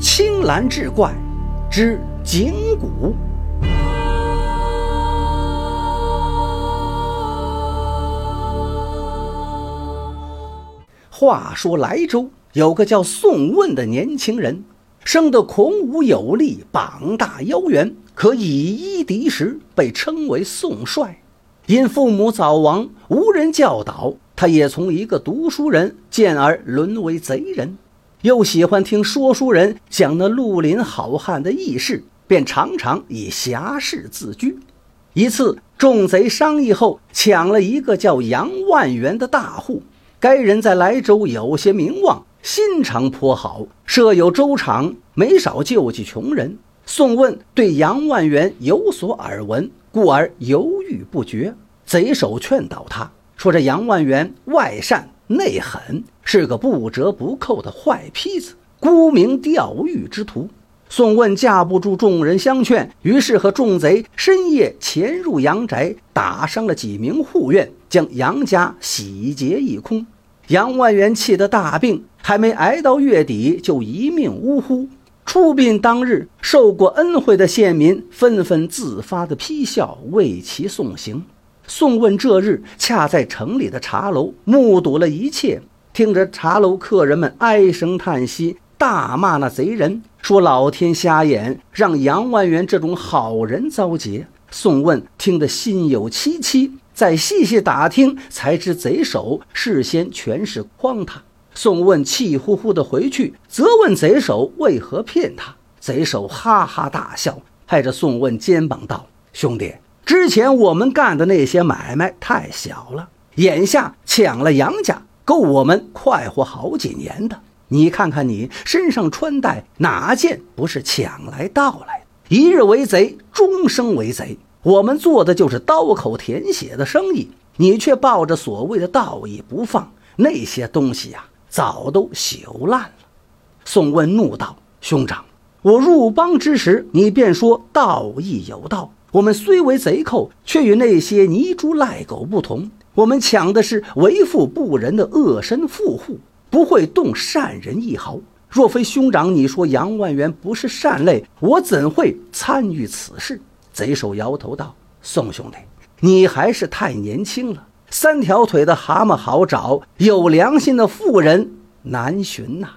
青蓝志怪之景谷。话说莱州有个叫宋问的年轻人，生得孔武有力，膀大腰圆，可以一敌十，被称为宋帅。因父母早亡，无人教导，他也从一个读书人渐而沦为贼人。又喜欢听说书人讲那绿林好汉的轶事，便常常以侠士自居。一次，众贼商议后，抢了一个叫杨万元的大户。该人在莱州有些名望，心肠颇好，设有粥厂，没少救济穷人。宋问对杨万元有所耳闻，故而犹豫不决。贼首劝导他说：“这杨万元外善内狠，是个不折不扣的坏坯子，沽名钓誉之徒。”宋问架不住众人相劝，于是和众贼深夜潜入杨宅，打伤了几名护院，将杨家洗劫一空。杨万元气得大病，还没挨到月底，就一命呜呼。出殡当日，受过恩惠的县民纷纷自发的批笑，为其送行。宋问这日恰在城里的茶楼，目睹了一切，听着茶楼客人们唉声叹息。大骂那贼人，说老天瞎眼，让杨万元这种好人遭劫。宋问听得心有戚戚，再细细打听，才知贼首事先全是诓他。宋问气呼呼地回去，责问贼首为何骗他。贼首哈哈大笑，拍着宋问肩膀道：“兄弟，之前我们干的那些买卖太小了，眼下抢了杨家，够我们快活好几年的。”你看看你身上穿戴哪件不是抢来盗来的？一日为贼，终生为贼。我们做的就是刀口舔血的生意，你却抱着所谓的道义不放，那些东西呀，早都朽烂了。宋问怒道：“兄长，我入帮之时，你便说道义有道。我们虽为贼寇，却与那些泥猪赖狗不同。我们抢的是为富不仁的恶身富户。”不会动善人一毫。若非兄长你说杨万元不是善类，我怎会参与此事？贼首摇头道：“宋兄弟，你还是太年轻了。三条腿的蛤蟆好找，有良心的妇人难寻呐。”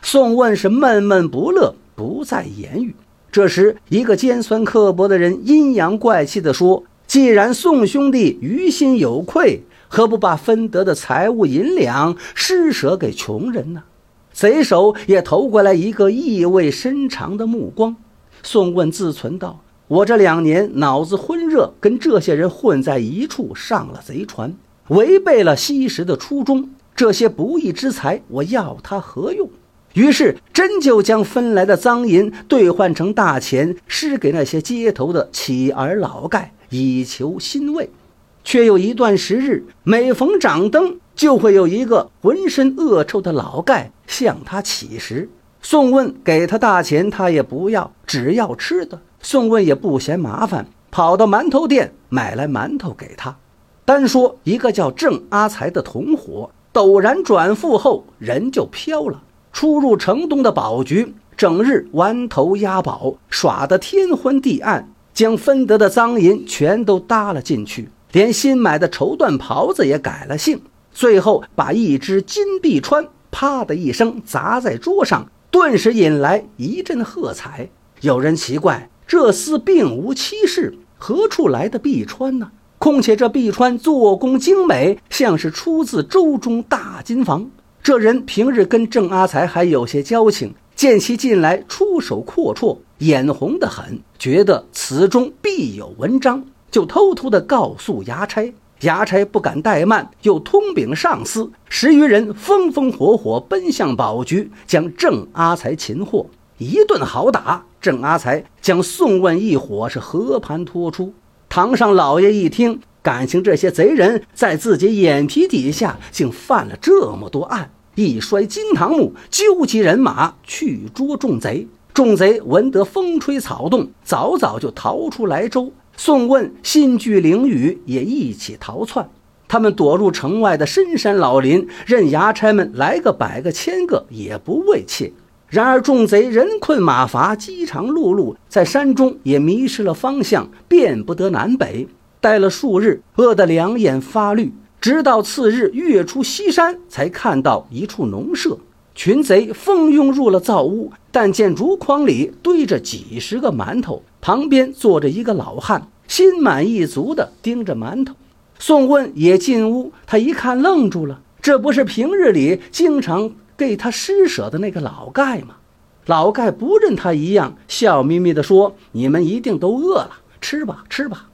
宋问是闷闷不乐，不再言语。这时，一个尖酸刻薄的人阴阳怪气地说：“既然宋兄弟于心有愧。”何不把分得的财物银两施舍给穷人呢？贼首也投过来一个意味深长的目光。宋问自存道：“我这两年脑子昏热，跟这些人混在一处，上了贼船，违背了昔时的初衷。这些不义之财，我要它何用？”于是真就将分来的赃银兑换成大钱，施给那些街头的乞儿老丐，以求欣慰。却有一段时日，每逢掌灯，就会有一个浑身恶臭的老丐向他乞食。宋问给他大钱，他也不要，只要吃的。宋问也不嫌麻烦，跑到馒头店买来馒头给他。单说一个叫郑阿才的同伙，陡然转腹后，人就飘了，出入城东的宝局，整日玩头押宝，耍得天昏地暗，将分得的赃银全都搭了进去。连新买的绸缎袍子也改了姓，最后把一只金臂穿啪的一声砸在桌上，顿时引来一阵喝彩。有人奇怪，这厮并无妻室，何处来的臂穿呢？况且这臂穿做工精美，像是出自周中大金房。这人平日跟郑阿才还有些交情，见其近来出手阔绰，眼红得很，觉得此中必有文章。就偷偷的告诉衙差，衙差不敢怠慢，又通禀上司，十余人风风火火奔向宝局，将郑阿才擒获，一顿好打。郑阿才将宋问一伙是和盘托出。堂上老爷一听，感情这些贼人在自己眼皮底下竟犯了这么多案，一摔金堂木，纠集人马去捉众贼。众贼闻得风吹草动，早早就逃出莱州。宋问新聚灵雨也一起逃窜，他们躲入城外的深山老林，任衙差们来个百个千个也不畏怯。然而众贼人困马乏，饥肠辘辘，在山中也迷失了方向，辨不得南北。待了数日，饿得两眼发绿，直到次日月出西山，才看到一处农舍。群贼蜂拥入了灶屋，但见竹筐里堆着几十个馒头，旁边坐着一个老汉，心满意足地盯着馒头。宋问也进屋，他一看愣住了，这不是平日里经常给他施舍的那个老盖吗？老盖不认他一样，笑眯眯地说：“你们一定都饿了，吃吧，吃吧。”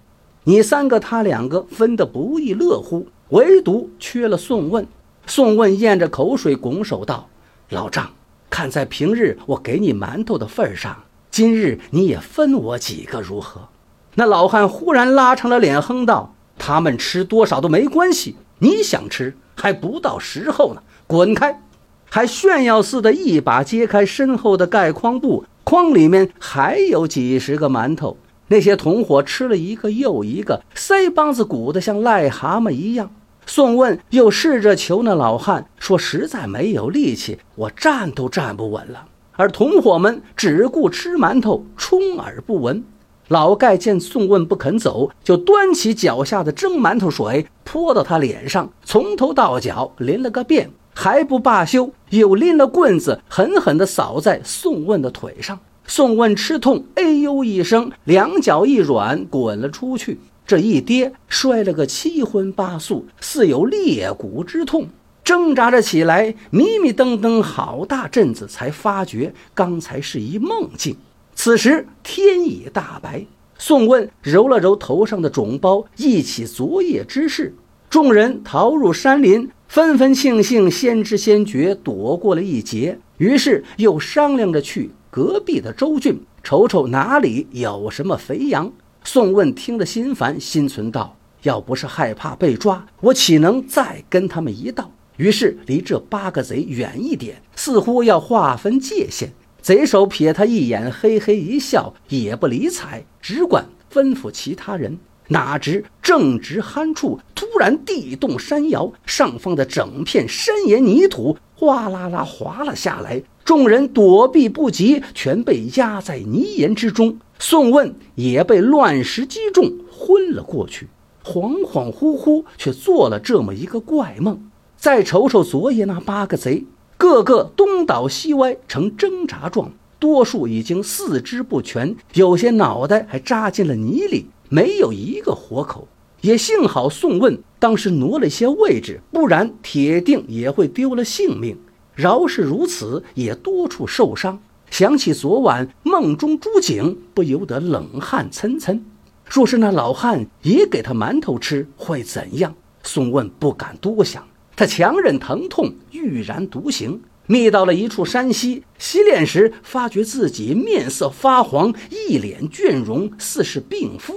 你三个他两个分得不亦乐乎，唯独缺了宋问。宋问咽着口水，拱手道。老丈，看在平日我给你馒头的份上，今日你也分我几个如何？那老汉忽然拉长了脸哼道：“他们吃多少都没关系，你想吃还不到时候呢，滚开！”还炫耀似的，一把揭开身后的盖筐布，筐里面还有几十个馒头。那些同伙吃了一个又一个，腮帮子鼓得像癞蛤蟆一样。宋问又试着求那老汉说：“实在没有力气，我站都站不稳了。”而同伙们只顾吃馒头，充耳不闻。老盖见宋问不肯走，就端起脚下的蒸馒头水泼到他脸上，从头到脚淋了个遍，还不罢休，又拎了棍子狠狠地扫在宋问的腿上。宋问吃痛，哎呦一声，两脚一软，滚了出去。这一跌，摔了个七荤八素，似有裂骨之痛，挣扎着起来，迷迷瞪瞪好大阵子，才发觉刚才是一梦境。此时天已大白，宋问揉了揉头上的肿包，忆起昨夜之事。众人逃入山林，纷纷庆幸先知先觉，躲过了一劫。于是又商量着去隔壁的州郡，瞅瞅哪里有什么肥羊。宋问听了心烦，心存道：“要不是害怕被抓，我岂能再跟他们一道？”于是离这八个贼远一点，似乎要划分界限。贼首瞥他一眼，嘿嘿一笑，也不理睬，只管吩咐其他人。哪知正值酣处，突然地动山摇，上方的整片山岩泥土哗啦啦滑了下来，众人躲避不及，全被压在泥岩之中。宋问也被乱石击中，昏了过去，恍恍惚惚却做了这么一个怪梦。再瞅瞅昨夜那八个贼，个个东倒西歪，呈挣扎状，多数已经四肢不全，有些脑袋还扎进了泥里，没有一个活口。也幸好宋问当时挪了些位置，不然铁定也会丢了性命。饶是如此，也多处受伤。想起昨晚梦中诸景，不由得冷汗涔涔。若是那老汉也给他馒头吃，会怎样？宋问不敢多想，他强忍疼痛，欲然独行，觅到了一处山溪。洗脸时，发觉自己面色发黄，一脸倦容，似是病夫。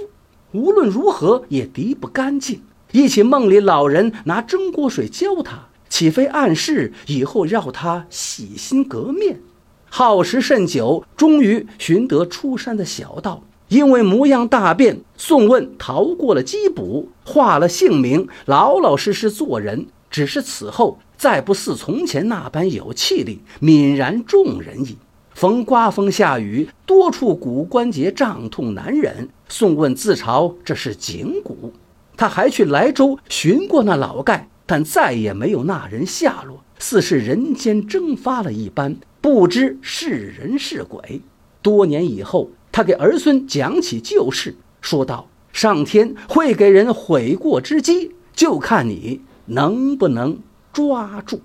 无论如何也涤不干净。忆起梦里老人拿蒸锅水浇他，岂非暗示以后要他洗心革面？耗时甚久，终于寻得出山的小道。因为模样大变，宋问逃过了缉捕，化了姓名，老老实实做人。只是此后再不似从前那般有气力，泯然众人矣。逢刮风下雨，多处骨关节胀痛难忍。宋问自嘲这是颈骨。他还去莱州寻过那老盖，但再也没有那人下落，似是人间蒸发了一般。不知是人是鬼。多年以后，他给儿孙讲起旧事，说道：“上天会给人悔过之机，就看你能不能抓住。”